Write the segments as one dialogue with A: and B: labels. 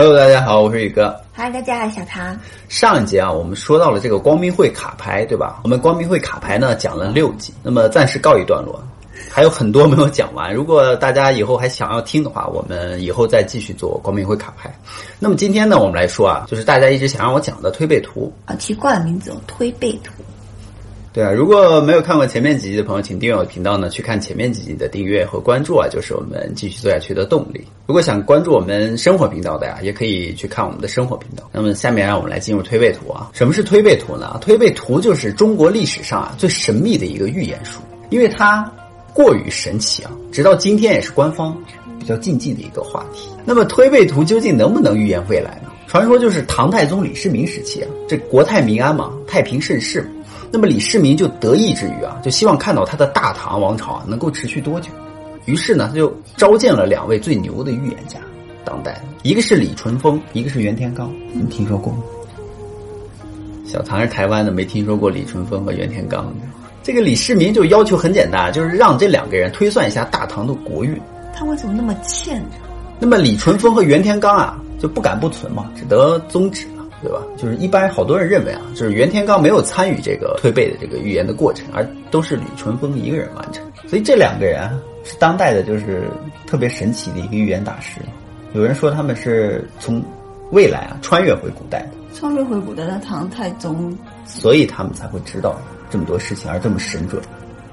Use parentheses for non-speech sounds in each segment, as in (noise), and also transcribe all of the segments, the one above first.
A: Hello，大家好，我是宇哥。
B: 嗨，大家好，小唐。
A: 上一节啊，我们说到了这个光明会卡牌，对吧？我们光明会卡牌呢讲了六集，那么暂时告一段落，还有很多没有讲完。如果大家以后还想要听的话，我们以后再继续做光明会卡牌。那么今天呢，我们来说啊，就是大家一直想让我讲的推背图
B: 啊，奇怪的名字哦，推背图。
A: 对啊，如果没有看过前面几集的朋友，请订阅我的频道呢，去看前面几集的订阅和关注啊，就是我们继续做下去的动力。如果想关注我们生活频道的呀，也可以去看我们的生活频道。那么下面让我们来进入推背图啊。什么是推背图呢？推背图就是中国历史上啊最神秘的一个预言书，因为它过于神奇啊，直到今天也是官方比较禁忌的一个话题。那么推背图究竟能不能预言未来呢？传说就是唐太宗李世民时期啊，这国泰民安嘛，太平盛世。那么李世民就得意之余啊，就希望看到他的大唐王朝啊能够持续多久。于是呢，他就召见了两位最牛的预言家，当代一个是李淳风，一个是袁天罡。你听说过吗？小唐是台湾的，没听说过李淳风和袁天罡。这个李世民就要求很简单，就是让这两个人推算一下大唐的国运。
B: 他为什么那么欠？
A: 那么李淳风和袁天罡啊，就不敢不存嘛，只得宗旨。对吧？就是一般好多人认为啊，就是袁天罡没有参与这个推背的这个预言的过程，而都是李淳风一个人完成。所以这两个人是当代的，就是特别神奇的一个预言大师。有人说他们是从未来啊穿越回古代的，
B: 穿越回古代的唐太宗，
A: 所以他们才会知道这么多事情而这么神准。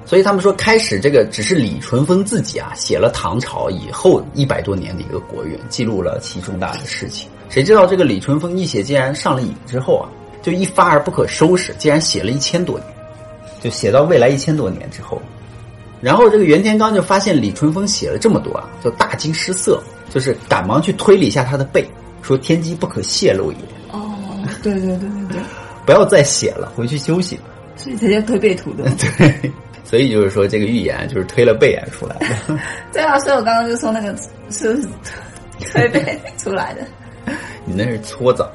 A: 所以他们说，开始这个只是李淳风自己啊写了唐朝以后一百多年的一个国运，记录了其重大的事情。谁知道这个李淳风一写，竟然上了瘾之后啊，就一发而不可收拾，竟然写了一千多年，就写到未来一千多年之后。然后这个袁天罡就发现李淳风写了这么多啊，就大惊失色，就是赶忙去推理一下他的背，说天机不可泄露也。
B: 哦，对对对对对，(laughs)
A: 不要再写了，回去休息吧。(laughs)
B: 所以才叫推背图的。(laughs)
A: 对。所以就是说，这个预言就是推了背而出来的。
B: 对啊，所以我刚刚就说那个是推背出来的。
A: 你那是搓澡。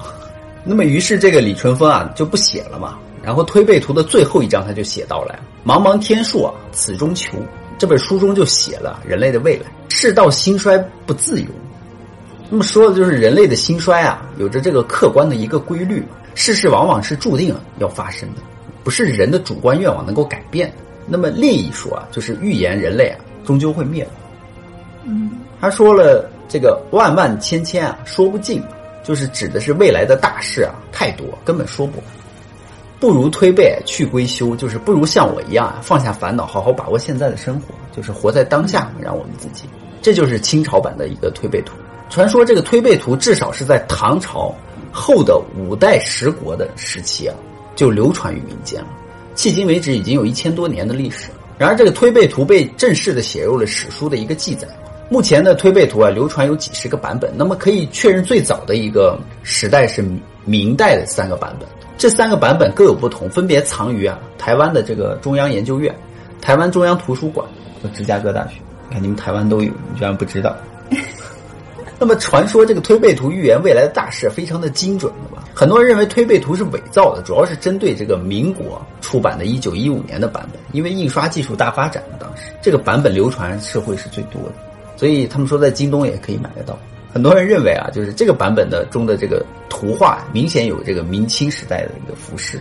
A: 那么，于是这个李淳风啊就不写了嘛。然后推背图的最后一章他就写到了：茫茫天数啊，此中求。这本书中就写了人类的未来，世道兴衰不自由。那么说的就是人类的兴衰啊，有着这个客观的一个规律，世事往往是注定要发生的，不是人的主观愿望能够改变。那么另一说啊，就是预言人类啊终究会灭亡。
B: 嗯，
A: 他说了这个万万千千啊说不尽，就是指的是未来的大事啊太多，根本说不完。不如推背去归休，就是不如像我一样啊放下烦恼，好好把握现在的生活，就是活在当下，让我们自己。这就是清朝版的一个推背图。传说这个推背图至少是在唐朝后的五代十国的时期啊就流传于民间了。迄今为止已经有一千多年的历史了。然而，这个推背图被正式的写入了史书的一个记载。目前的推背图啊，流传有几十个版本。那么，可以确认最早的一个时代是明代的三个版本。这三个版本各有不同，分别藏于啊台湾的这个中央研究院、台湾中央图书馆和芝加哥大学。看你们台湾都有，你居然不知道？(laughs) 那么传说这个推背图预言未来的大事非常的精准，对吧？很多人认为推背图是伪造的，主要是针对这个民国出版的1915年的版本，因为印刷技术大发展了，当时这个版本流传社会是最多的，所以他们说在京东也可以买得到。很多人认为啊，就是这个版本的中的这个图画明显有这个明清时代的一个服饰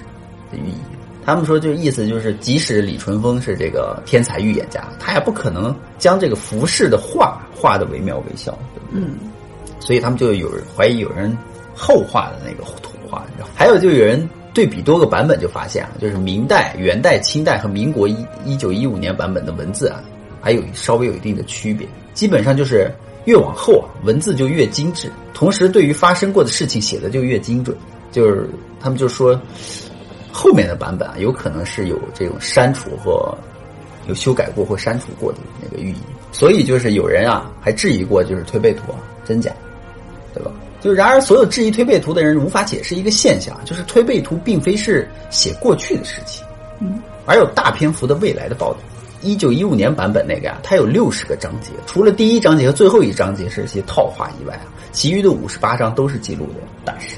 A: 的寓意。他们说，就意思就是，即使李淳风是这个天才预言家，他也不可能将这个服饰的画画的惟妙惟肖。
B: 嗯。
A: 所以他们就有人怀疑有人后画的那个图画，还有就有人对比多个版本，就发现了，就是明代、元代、清代和民国一一九一五年版本的文字啊，还有稍微有一定的区别。基本上就是越往后啊，文字就越精致，同时对于发生过的事情写的就越精准。就是他们就说，后面的版本啊，有可能是有这种删除或有修改过或删除过的那个寓意。所以就是有人啊，还质疑过，就是推背图啊，真假。对吧？就然而，所有质疑推背图的人无法解释一个现象，就是推背图并非是写过去的事情，
B: 嗯，
A: 而有大篇幅的未来的报道。一九一五年版本那个呀，它有六十个章节，除了第一章节和最后一章节是些套话以外啊，其余的五十八章都是记录的大事。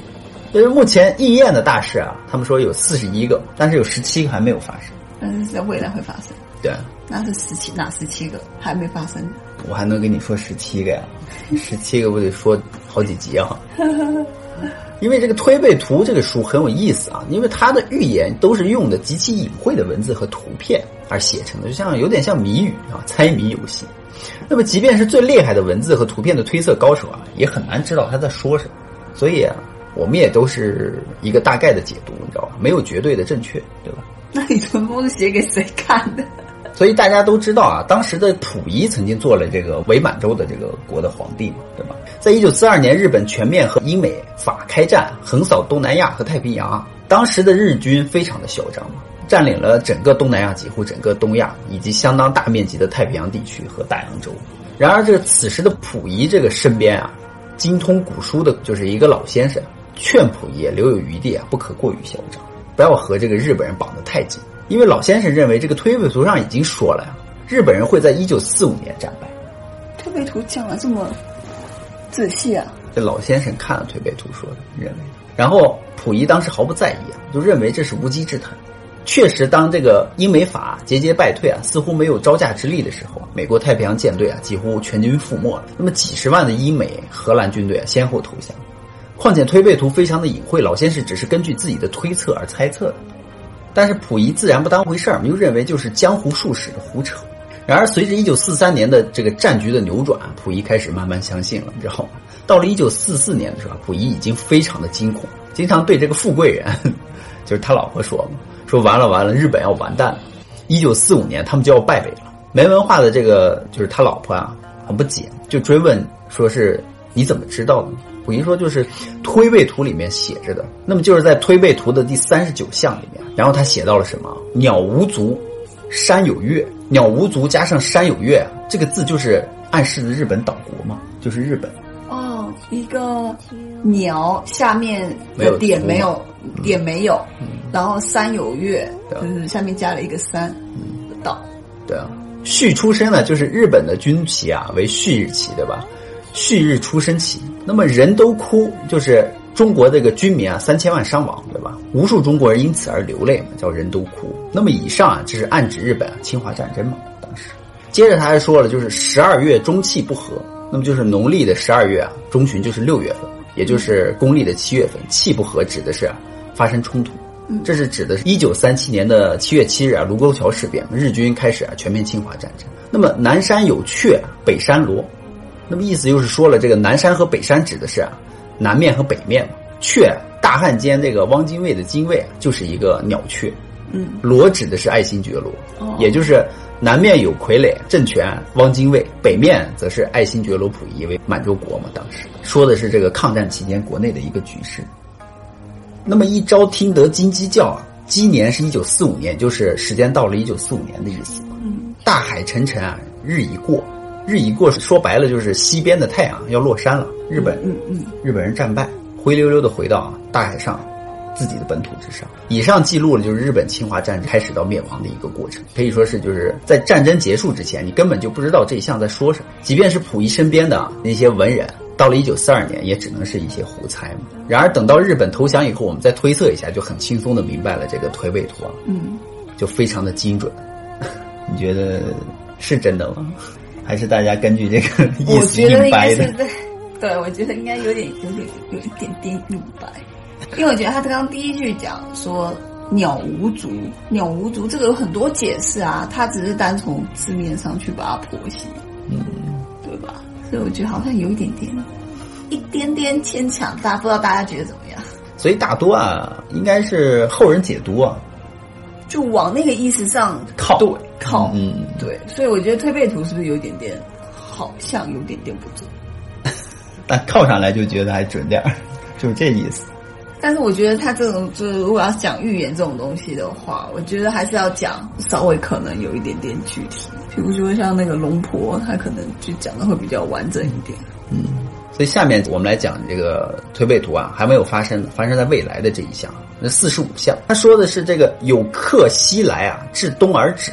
A: 所以目前应验的大事啊，他们说有四十一个，但是有十七个还没有发生。
B: 但是在未来会发生。
A: 对。
B: 那是十七，哪十七个还没发生？
A: 我还能跟你说十七个呀？十七个不得说好几集啊。(laughs) 因为这个《推背图》这个书很有意思啊，因为它的预言都是用的极其隐晦的文字和图片而写成的，就像有点像谜语啊，猜谜游戏。那么，即便是最厉害的文字和图片的推测高手啊，也很难知道他在说什么。所以啊，我们也都是一个大概的解读，你知道吧？没有绝对的正确，对吧？(laughs)
B: 那李淳风是写给谁看的？(laughs)
A: 所以大家都知道啊，当时的溥仪曾经做了这个伪满洲的这个国的皇帝嘛，对吧？在一九四二年，日本全面和英美法开战，横扫东南亚和太平洋。当时的日军非常的嚣张嘛，占领了整个东南亚，几乎整个东亚，以及相当大面积的太平洋地区和大洋洲。然而，这此时的溥仪这个身边啊，精通古书的就是一个老先生，劝溥仪留有余地啊，不可过于嚣张，不要和这个日本人绑得太紧。因为老先生认为，这个推背图上已经说了呀，日本人会在一九四五年战败。
B: 推背图讲的这么仔细啊！
A: 这老先生看了推背图说的，认为。然后溥仪当时毫不在意啊，就认为这是无稽之谈。确实，当这个英美法节节败退啊，似乎没有招架之力的时候，美国太平洋舰队啊几乎全军覆没了。那么几十万的英美、荷兰军队啊先后投降。况且推背图非常的隐晦，老先生只是根据自己的推测而猜测的。但是溥仪自然不当回事儿，又认为就是江湖术士的胡扯。然而，随着一九四三年的这个战局的扭转，溥仪开始慢慢相信了。之后，到了一九四四年的时候，溥仪已经非常的惊恐，经常对这个富贵人，(laughs) 就是他老婆说嘛，说完了完了，日本要完蛋了。一九四五年，他们就要败北了。没文化的这个就是他老婆啊，很不解，就追问说是你怎么知道的？溥仪说就是推背图里面写着的。那么就是在推背图的第三十九项里面，然后他写到了什么？鸟无足，山有月。鸟无足加上山有月，这个字就是暗示的日本岛国嘛，就是日本。
B: 哦，一个鸟下面的点没有，点没有，然后山有月，就是下面加了一个山，岛。
A: 对啊，旭出生呢，就是日本的军旗啊，为旭日旗，对吧？旭日出生旗。那么人都哭，就是中国这个军民啊，三千万伤亡，对吧？无数中国人因此而流泪嘛，叫人都哭。那么以上啊，这是暗指日本侵华战争嘛？当时，接着他还说了，就是十二月中气不和，那么就是农历的十二月啊，中旬就是六月份，也就是公历的七月份，气不和指的是发生冲突。这是指的是1937年的七月七日啊，卢沟桥事变，日军开始啊全面侵华战争。那么南山有雀，北山罗，那么意思就是说了，这个南山和北山指的是啊南面和北面嘛。雀，大汉奸这个汪精卫的精卫啊，就是一个鸟雀。
B: 嗯，
A: 罗指的是爱新觉罗，也就是南面有傀儡政权汪精卫，北面则是爱新觉罗溥仪为满洲国嘛。当时说的是这个抗战期间国内的一个局势。那么一朝听得金鸡叫啊，鸡年是一九四五年，就是时间到了一九四五年的意思。
B: 嗯，
A: 大海沉沉啊，日已过，日已过说白了就是西边的太阳要落山了。日本，
B: 嗯嗯，
A: 日本人战败，灰溜溜的回到大海上。自己的本土之上，以上记录了就是日本侵华战争开始到灭亡的一个过程，可以说是就是在战争结束之前，你根本就不知道这一项在说什么。即便是溥仪身边的那些文人，到了一九四二年，也只能是一些胡猜嘛。然而等到日本投降以后，我们再推测一下，就很轻松的明白了这个推背图啊，
B: 嗯，
A: 就非常的精准。(laughs) 你觉得是真的吗？(laughs) 还是大家根据这个意思硬掰的？
B: 对，我觉得应该有点有点有一点点硬掰。因为我觉得他刚刚第一句讲说“鸟无足”，“鸟无足”这个有很多解释啊，他只是单从字面上去把它剖析，
A: 嗯，
B: 对吧？所以我觉得好像有一点点，一点点牵强。大家不知道大家觉得怎么样？
A: 所以大多啊，应该是后人解读啊，
B: 就往那个意思上
A: 靠，
B: 对，靠，
A: 嗯，
B: 对。所以我觉得推背图是不是有一点点，好像有点点不准？(laughs)
A: 但靠上来就觉得还准点儿，(laughs) 就是这意思。
B: 但是我觉得他这种就是如果要讲预言这种东西的话，我觉得还是要讲稍微可能有一点点具体，比如说像那个龙婆，他可能就讲的会比较完整一点。
A: 嗯，所以下面我们来讲这个推背图啊，还没有发生，发生在未来的这一项，那四十五项，他说的是这个有客西来啊，至东而止，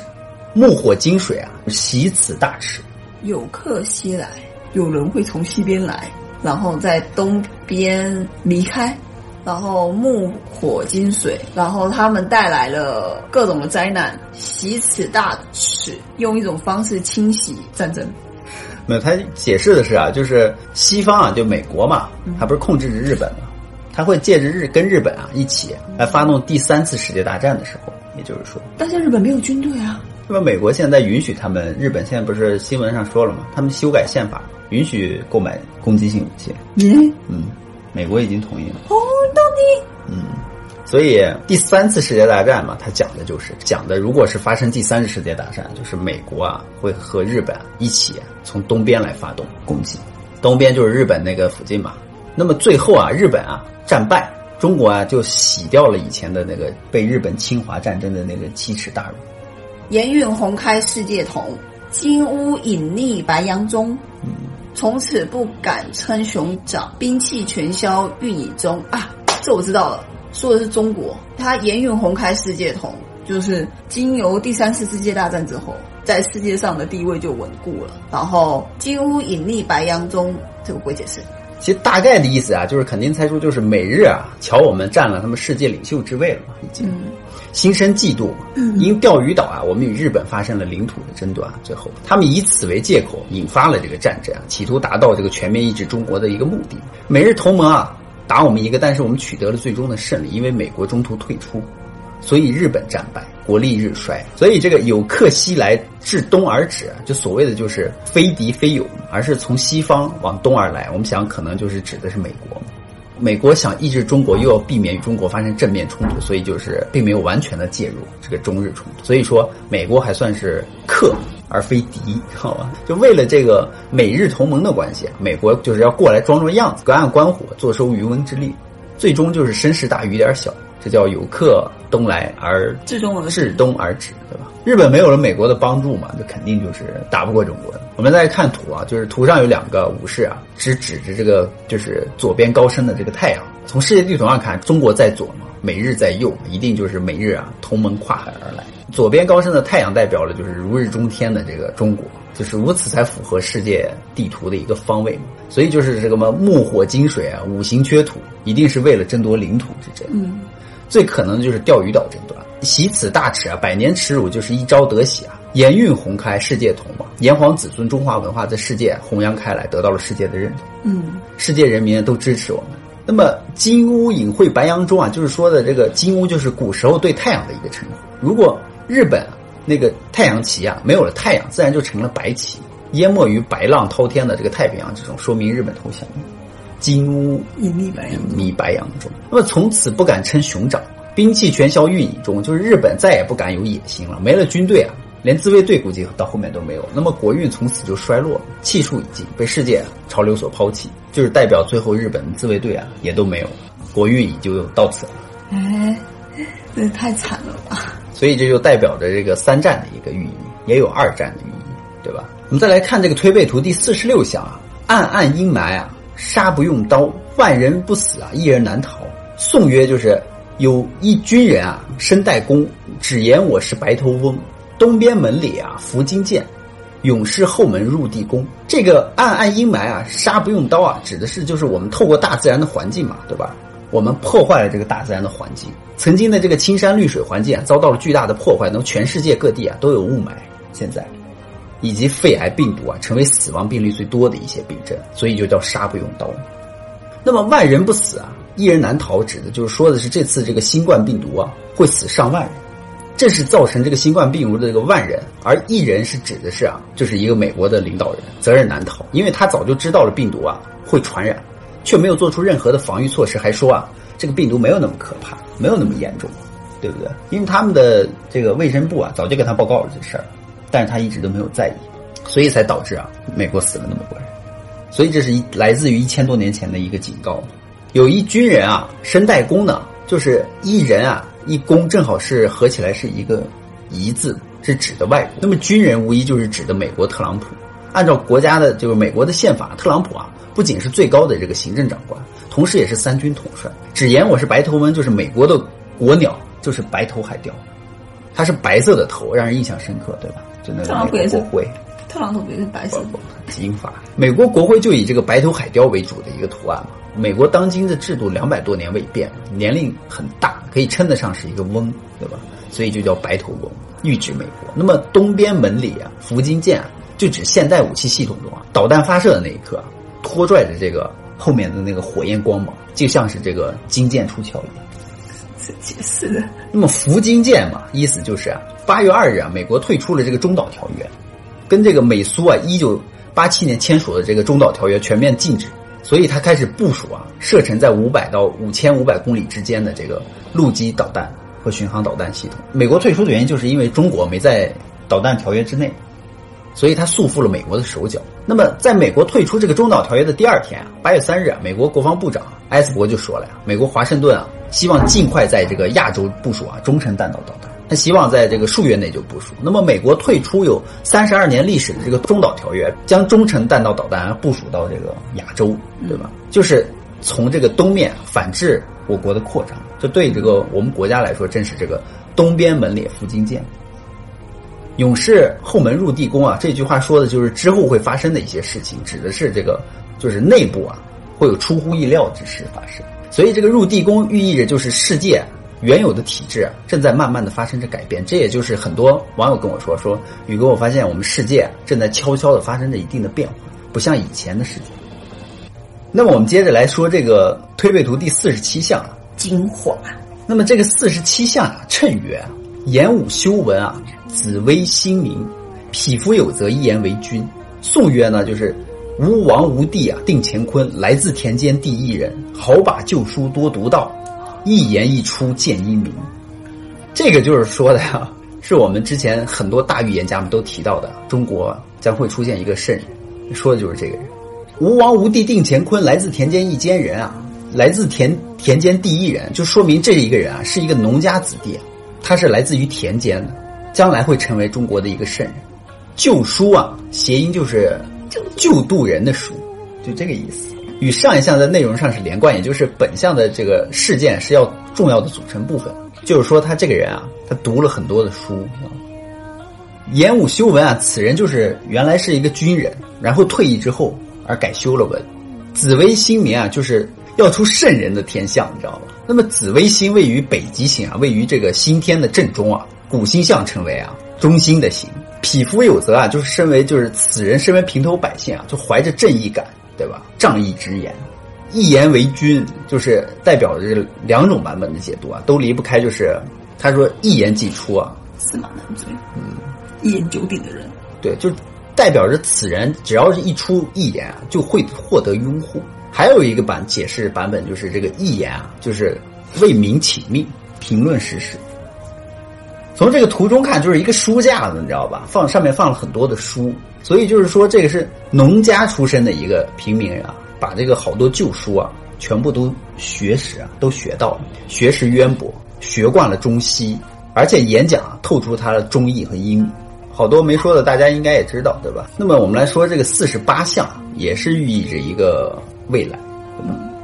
A: 木火金水啊，袭此大池。
B: 有客西来，有人会从西边来，然后在东边离开。然后木火金水，然后他们带来了各种的灾难，洗此大耻，用一种方式清洗战争。
A: 没有，他解释的是啊，就是西方啊，就美国嘛，他不是控制着日本嘛，他会借着日跟日本啊一起来发动第三次世界大战的时候，也就是说，
B: 但是日本没有军队啊。
A: 那么美国现在允许他们，日本现在不是新闻上说了吗？他们修改宪法，允许购买攻击性武器。
B: 嗯，
A: 嗯，美国已经同意了。
B: 哦，到底
A: 嗯，所以第三次世界大战嘛，它讲的就是讲的，如果是发生第三次世界大战，就是美国啊会和日本一起从东边来发动攻击，东边就是日本那个附近嘛。那么最后啊，日本啊战败，中国啊就洗掉了以前的那个被日本侵华战争的那个奇耻大辱。
B: 盐运红开世界同，金屋隐匿白杨中。从此不敢称雄长，兵器全销运以中啊！这我知道了，说的是中国。它盐运红开世界同，就是经由第三次世界大战之后，在世界上的地位就稳固了。然后金乌隐匿白羊中，这个不会解释。
A: 其实大概的意思啊，就是肯定猜出就是美日啊，瞧我们占了他们世界领袖之位了嘛，已经。心生嫉妒嘛，因钓鱼岛啊，我们与日本发生了领土的争端，最后他们以此为借口引发了这个战争啊，企图达到这个全面抑制中国的一个目的。美日同盟啊，打我们一个，但是我们取得了最终的胜利，因为美国中途退出，所以日本战败，国力日衰。所以这个有客西来，至东而止，就所谓的就是非敌非友，而是从西方往东而来。我们想可能就是指的是美国。美国想抑制中国，又要避免与中国发生正面冲突，所以就是并没有完全的介入这个中日冲突。所以说，美国还算是客而非敌，好吧？就为了这个美日同盟的关系，美国就是要过来装装样子，隔岸观火，坐收渔翁之利，最终就是声势大雨点小，这叫有客东来而
B: 至东而
A: 至东而止，对吧？日本没有了美国的帮助嘛，那肯定就是打不过中国的。我们再看图啊，就是图上有两个武士啊，只指着这个就是左边高升的这个太阳。从世界地图上看，中国在左嘛，美日在右，一定就是美日啊同盟跨海而来。左边高升的太阳代表了就是如日中天的这个中国，就是如此才符合世界地图的一个方位嘛。所以就是这个嘛木火金水啊，五行缺土，一定是为了争夺领土之争。
B: 嗯，
A: 最可能的就是钓鱼岛争端。习此大耻啊，百年耻辱就是一朝得喜啊。盐运红开，世界同嘛，炎黄子孙中华文化在世界弘扬开来，得到了世界的认同。
B: 嗯，
A: 世界人民都支持我们。那么金乌隐晦白杨中啊，就是说的这个金乌，就是古时候对太阳的一个称呼。如果日本那个太阳旗啊没有了太阳，自然就成了白旗，淹没于白浪滔天的这个太平洋之中，说明日本投降。金乌
B: 隐匿白杨
A: 迷白杨中，那么从此不敢称雄长，兵器全销运以中，就是日本再也不敢有野心了，没了军队啊。连自卫队估计到后面都没有，那么国运从此就衰落，气数已尽，被世界潮流所抛弃，就是代表最后日本自卫队啊也都没有，国运已就到此了。
B: 哎，这太惨了吧！
A: 所以这就代表着这个三战的一个寓意，也有二战的寓意，对吧？我们再来看这个推背图第四十六项啊，暗暗阴霾啊，杀不用刀，万人不死啊，一人难逃。宋曰就是有一军人啊，身带弓，只言我是白头翁。东边门里啊，伏金剑，勇士后门入地宫。这个暗暗阴霾啊，杀不用刀啊，指的是就是我们透过大自然的环境嘛，对吧？我们破坏了这个大自然的环境，曾经的这个青山绿水环境啊，遭到了巨大的破坏。那么全世界各地啊都有雾霾，现在以及肺癌病毒啊，成为死亡病例最多的一些病症，所以就叫杀不用刀。那么万人不死啊，一人难逃，指的就是说的是这次这个新冠病毒啊，会死上万人。这是造成这个新冠病毒的这个万人，而一人是指的是啊，就是一个美国的领导人，责任难逃，因为他早就知道了病毒啊会传染，却没有做出任何的防御措施，还说啊这个病毒没有那么可怕，没有那么严重，对不对？因为他们的这个卫生部啊早就给他报告了这事儿，但是他一直都没有在意，所以才导致啊美国死了那么多人，所以这是一来自于一千多年前的一个警告。有一军人啊身带弓呢，就是一人啊。一弓正好是合起来是一个“一”字，是指的外国。那么军人无疑就是指的美国特朗普。按照国家的，就是美国的宪法，特朗普啊不仅是最高的这个行政长官，同时也是三军统帅。只言我是白头翁，就是美国的国鸟，就是白头海雕，它是白色的头，让人印象深刻，对吧？就那个美国国徽。
B: 特朗普也是白色的。
A: 金发。美国国徽就以这个白头海雕为主的一个图案嘛。美国当今的制度两百多年未变，年龄很大，可以称得上是一个翁，对吧？所以就叫白头翁，喻指美国。那么东边门里啊，福金剑，就指现代武器系统中啊，导弹发射的那一刻，拖拽着这个后面的那个火焰光芒，就像是这个金箭出鞘一样。
B: 解释的。
A: 那么福金舰嘛，意思就是啊，八月二日啊，美国退出了这个中导条约，跟这个美苏啊一九八七年签署的这个中导条约全面禁止，所以他开始部署啊，射程在五百到五千五百公里之间的这个陆基导弹和巡航导弹系统。美国退出的原因就是因为中国没在导弹条约之内。所以他束缚了美国的手脚。那么，在美国退出这个中导条约的第二天啊，八月三日啊，美国国防部长埃斯伯就说了呀，美国华盛顿啊，希望尽快在这个亚洲部署啊中程弹道导弹，他希望在这个数月内就部署。那么，美国退出有三十二年历史的这个中导条约，将中程弹道导弹部署到这个亚洲，对吧？就是从这个东面反制我国的扩张，这对这个我们国家来说，真是这个东边门列福金舰。勇士后门入地宫啊，这句话说的就是之后会发生的一些事情，指的是这个就是内部啊会有出乎意料之事发生。所以这个入地宫寓意着就是世界原有的体制啊正在慢慢的发生着改变。这也就是很多网友跟我说说，宇哥，我发现我们世界正在悄悄的发生着一定的变化，不像以前的世界。那么我们接着来说这个推背图第四十七项
B: 精华。
A: 那么这个四十七项啊，谶曰：言武修文啊。紫微星明，匹夫有责，一言为君。宋曰呢，就是吴王吴帝啊，定乾坤，来自田间第一人，好把旧书多读到，一言一出见英明。这个就是说的呀，(laughs) 是我们之前很多大预言家们都提到的，中国将会出现一个圣人，说的就是这个人。吴王吴帝定乾坤，来自田间一间人啊，来自田田间第一人，就说明这一个人啊是一个农家子弟，他是来自于田间的。将来会成为中国的一个圣人，救书啊，谐音就是救度人的书，就这个意思。与上一项在内容上是连贯，也就是本项的这个事件是要重要的组成部分。就是说，他这个人啊，他读了很多的书，言武修文啊，此人就是原来是一个军人，然后退役之后而改修了文。紫微星明啊，就是要出圣人的天象，你知道吗？那么紫微星位于北极星啊，位于这个星天的正中啊。古星象称为啊中心的星，匹夫有责啊，就是身为就是此人身为平头百姓啊，就怀着正义感，对吧？仗义直言，一言为君，就是代表着这两种版本的解读啊，都离不开就是他说一言既出啊，
B: 驷马难追，嗯，一言九鼎的人，
A: 对，就代表着此人只要是一出一言啊，就会获得拥护。还有一个版解释版本就是这个一言啊，就是为民请命，评论时事。从这个图中看，就是一个书架子，你知道吧？放上面放了很多的书，所以就是说，这个是农家出身的一个平民人啊，把这个好多旧书啊，全部都学识啊，都学到了，学识渊博，学惯了中西，而且演讲啊，透出他的忠义和英明。好多没说的，大家应该也知道，对吧？那么我们来说这个四十八项，也是寓意着一个未来。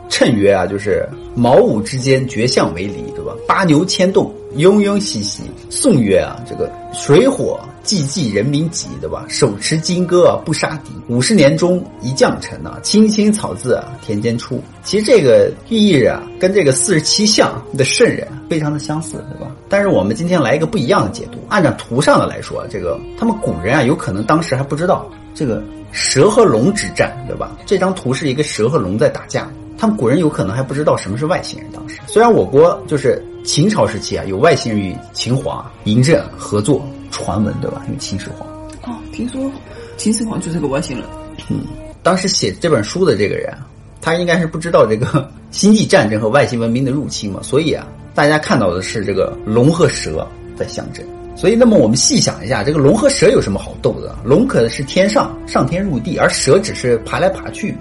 A: 谶曰啊，就是卯午之间，绝相为离，对吧？八牛牵动。庸庸兮兮。宋曰啊，这个水火既济，人民急，对吧？手持金戈啊，不杀敌。五十年中一将臣啊，青青草字啊，田间出。其实这个寓意啊，跟这个四十七相的圣人非常的相似，对吧？但是我们今天来一个不一样的解读。按照图上的来说，这个他们古人啊，有可能当时还不知道这个蛇和龙之战，对吧？这张图是一个蛇和龙在打架。他们古人有可能还不知道什么是外星人。当时虽然我国就是秦朝时期啊，有外星人与秦皇嬴政合作传闻，对吧？因为秦始皇
B: 哦，听说秦始皇就是个外星人。
A: 嗯，当时写这本书的这个人，他应该是不知道这个 (laughs) 星际战争和外星文明的入侵嘛，所以啊，大家看到的是这个龙和蛇在相争。所以，那么我们细想一下，这个龙和蛇有什么好斗的？龙可是天上上天入地，而蛇只是爬来爬去。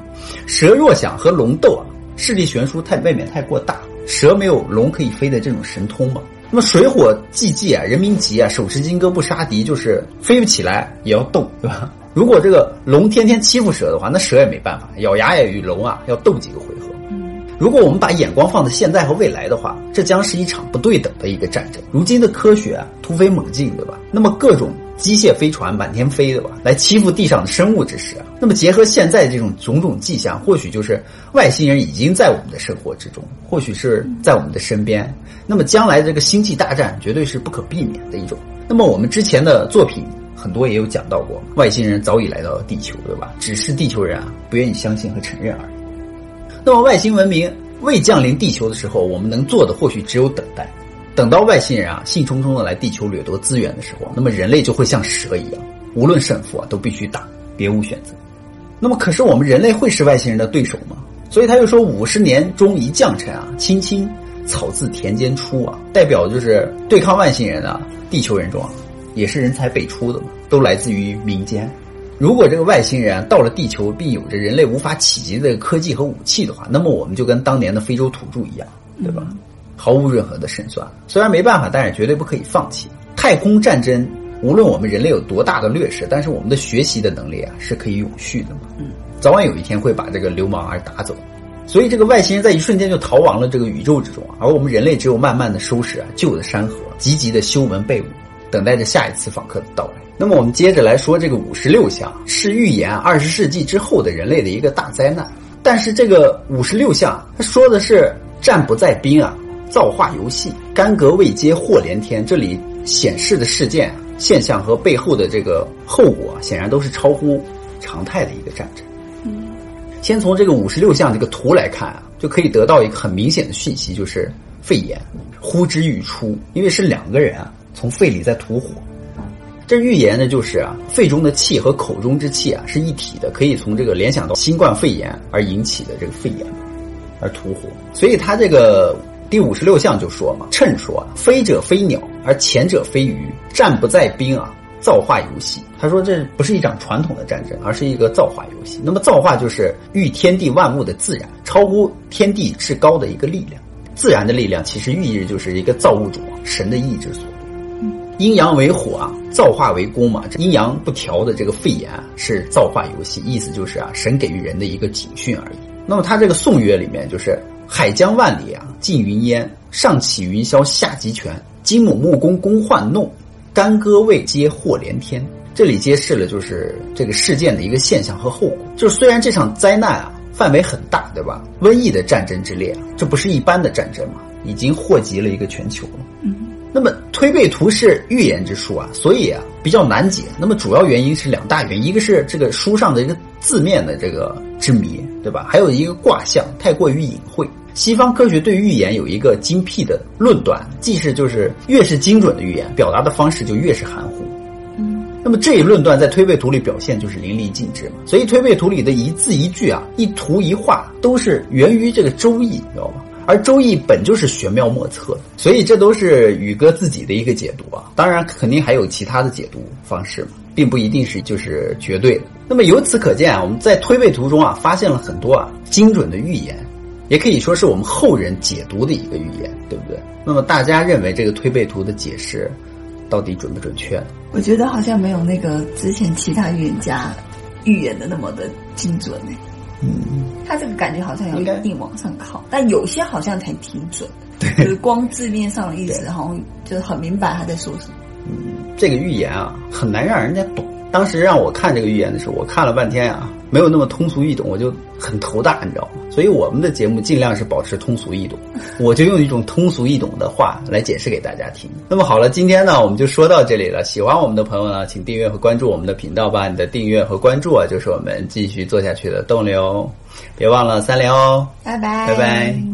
A: 蛇若想和龙斗啊，势力悬殊太未免太过大。蛇没有龙可以飞的这种神通嘛？那么水火既济啊，人民急啊，手持金戈不杀敌，就是飞不起来也要斗，对吧？(laughs) 如果这个龙天天欺负蛇的话，那蛇也没办法，咬牙也与龙啊要斗几个回合。如果我们把眼光放在现在和未来的话，这将是一场不对等的一个战争。如今的科学啊突飞猛进，对吧？那么各种机械飞船满天飞，对吧？来欺负地上的生物之时，那么结合现在这种种种迹象，或许就是外星人已经在我们的生活之中，或许是在我们的身边。那么将来这个星际大战绝对是不可避免的一种。那么我们之前的作品很多也有讲到过，外星人早已来到了地球，对吧？只是地球人啊不愿意相信和承认而已。那么外星文明未降临地球的时候，我们能做的或许只有等待。等到外星人啊兴冲冲的来地球掠夺资源的时候，那么人类就会像蛇一样，无论胜负啊都必须打，别无选择。那么可是我们人类会是外星人的对手吗？所以他又说五十年中一将臣啊，青青草自田间出啊，代表就是对抗外星人啊，地球人中啊也是人才辈出的嘛，都来自于民间。如果这个外星人到了地球，并有着人类无法企及的科技和武器的话，那么我们就跟当年的非洲土著一样，对吧？毫无任何的胜算。虽然没办法，但是绝对不可以放弃。太空战争，无论我们人类有多大的劣势，但是我们的学习的能力啊是可以永续的嘛。嗯，早晚有一天会把这个流氓儿打走。所以这个外星人在一瞬间就逃亡了这个宇宙之中，而我们人类只有慢慢的收拾啊旧的山河，积极的修文备武，等待着下一次访客的到来。那么我们接着来说这个五十六项，是预言二十世纪之后的人类的一个大灾难。但是这个五十六项，他说的是战不在兵啊，造化游戏，干戈未接祸连天。这里显示的事件现象和背后的这个后果，显然都是超乎常态的一个战争。
B: 嗯，
A: 先从这个五十六项这个图来看啊，就可以得到一个很明显的讯息，就是肺炎呼之欲出，因为是两个人啊从肺里在吐火。这预言呢，就是啊，肺中的气和口中之气啊是一体的，可以从这个联想到新冠肺炎而引起的这个肺炎，而吐火。所以他这个第五十六项就说嘛，称说啊，飞者飞鸟，而前者飞鱼，战不在兵啊，造化游戏。他说这不是一场传统的战争，而是一个造化游戏。那么造化就是御天地万物的自然，超乎天地至高的一个力量。自然的力量其实寓意就是一个造物主神的意志所。阴阳为火啊，造化为功嘛。阴阳不调的这个肺炎，是造化游戏，意思就是啊，神给予人的一个警讯而已。那么他这个颂乐里面就是海江万里啊，尽云烟，上起云霄，下集泉，金母木工工患弄，干戈未接祸连天。这里揭示了就是这个事件的一个现象和后果。就是虽然这场灾难啊范围很大，对吧？瘟疫的战争之列，这不是一般的战争嘛，已经祸及了一个全球了。
B: 嗯。
A: 那么推背图是预言之书啊，所以啊比较难解。那么主要原因是两大原因，一个是这个书上的一个字面的这个之谜，对吧？还有一个卦象太过于隐晦。西方科学对预言有一个精辟的论断，既是就是越是精准的预言，表达的方式就越是含糊。
B: 嗯，
A: 那么这一论断在推背图里表现就是淋漓尽致嘛。所以推背图里的一字一句啊，一图一画都是源于这个周易，知道吗？而《周易》本就是玄妙莫测的，所以这都是宇哥自己的一个解读啊。当然，肯定还有其他的解读方式嘛，并不一定是就是绝对的。那么由此可见啊，我们在推背图中啊，发现了很多啊精准的预言，也可以说是我们后人解读的一个预言，对不对？那么大家认为这个推背图的解释到底准不准确？
B: 我觉得好像没有那个之前其他预言家预言的那么的精准呢。
A: 嗯，
B: 他这个感觉好像有一定往上靠，但有些好像还挺准，
A: 对
B: 就是光字面上的意思，好像就是很明白他在说什么。
A: 嗯这个预言啊，很难让人家懂。当时让我看这个预言的时候，我看了半天啊，没有那么通俗易懂，我就很头大，你知道吗？所以我们的节目尽量是保持通俗易懂，(laughs) 我就用一种通俗易懂的话来解释给大家听。那么好了，今天呢我们就说到这里了。喜欢我们的朋友呢，请订阅和关注我们的频道吧。你的订阅和关注啊，就是我们继续做下去的动力哦。别忘了三连哦。
B: 拜拜，
A: 拜拜。